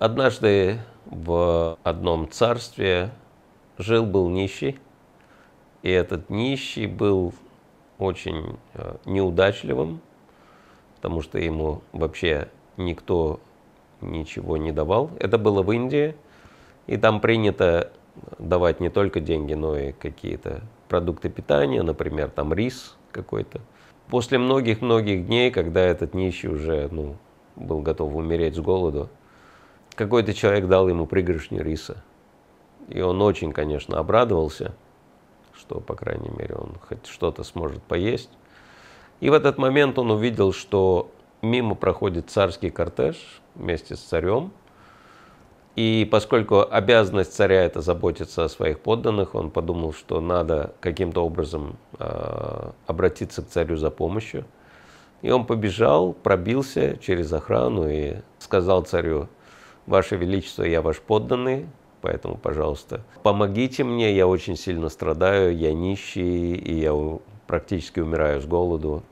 Однажды в одном царстве жил-был нищий, и этот нищий был очень э, неудачливым, потому что ему вообще никто ничего не давал. Это было в Индии, и там принято давать не только деньги, но и какие-то продукты питания, например, там рис какой-то. После многих-многих дней, когда этот нищий уже ну, был готов умереть с голоду, какой-то человек дал ему пригоршню риса. И он очень, конечно, обрадовался, что, по крайней мере, он хоть что-то сможет поесть. И в этот момент он увидел, что мимо проходит царский кортеж вместе с царем. И поскольку обязанность царя это заботиться о своих подданных, он подумал, что надо каким-то образом э, обратиться к царю за помощью. И он побежал, пробился через охрану и сказал царю, Ваше Величество, я ваш подданный, поэтому, пожалуйста, помогите мне, я очень сильно страдаю, я нищий, и я практически умираю с голоду,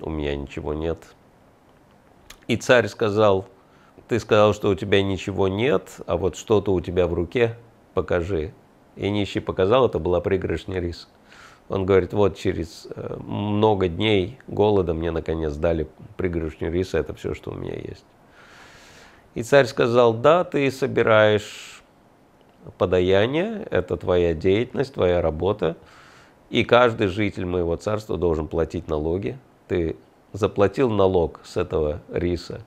у меня ничего нет. И царь сказал, ты сказал, что у тебя ничего нет, а вот что-то у тебя в руке, покажи. И нищий показал, это была пригоршня риса. Он говорит, вот через э, много дней голода мне наконец дали пригоршню риса, это все, что у меня есть. И царь сказал, да, ты собираешь подаяние, это твоя деятельность, твоя работа, и каждый житель моего царства должен платить налоги. Ты заплатил налог с этого риса.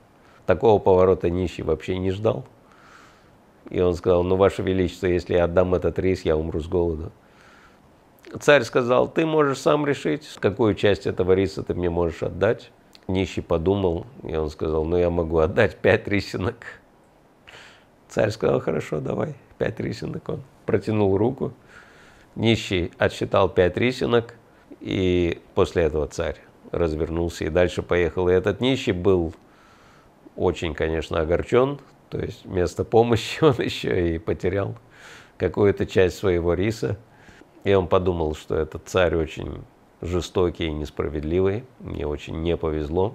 Такого поворота нищий вообще не ждал. И он сказал, ну, Ваше Величество, если я отдам этот рис, я умру с голоду. Царь сказал, ты можешь сам решить, какую часть этого риса ты мне можешь отдать. Нищий подумал, и он сказал, ну я могу отдать пять рисинок. Царь сказал, хорошо, давай, пять рисинок. Он протянул руку, нищий отсчитал пять рисинок, и после этого царь развернулся и дальше поехал. И этот нищий был очень, конечно, огорчен, то есть вместо помощи он еще и потерял какую-то часть своего риса. И он подумал, что этот царь очень жестокий и несправедливый, мне очень не повезло.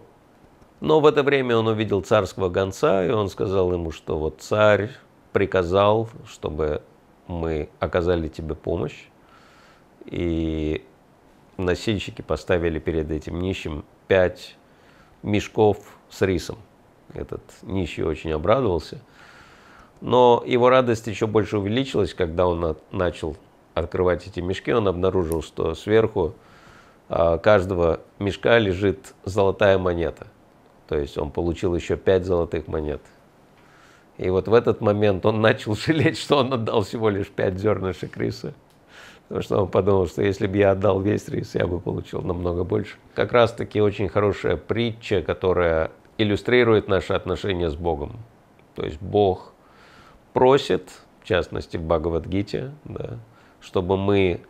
Но в это время он увидел царского гонца, и он сказал ему, что вот царь приказал, чтобы мы оказали тебе помощь. И носильщики поставили перед этим нищим пять мешков с рисом. Этот нищий очень обрадовался. Но его радость еще больше увеличилась, когда он начал открывать эти мешки. Он обнаружил, что сверху каждого мешка лежит золотая монета. То есть он получил еще пять золотых монет. И вот в этот момент он начал жалеть, что он отдал всего лишь пять зернышек риса. Потому что он подумал, что если бы я отдал весь рис, я бы получил намного больше. Как раз таки очень хорошая притча, которая иллюстрирует наши отношения с Богом. То есть Бог просит, в частности в Бхагавадгите, да, чтобы мы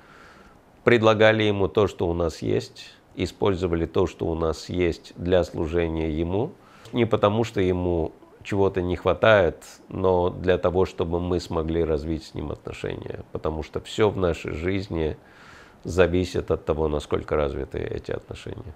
предлагали ему то, что у нас есть, использовали то, что у нас есть для служения ему, не потому что ему чего-то не хватает, но для того, чтобы мы смогли развить с ним отношения, потому что все в нашей жизни зависит от того, насколько развиты эти отношения.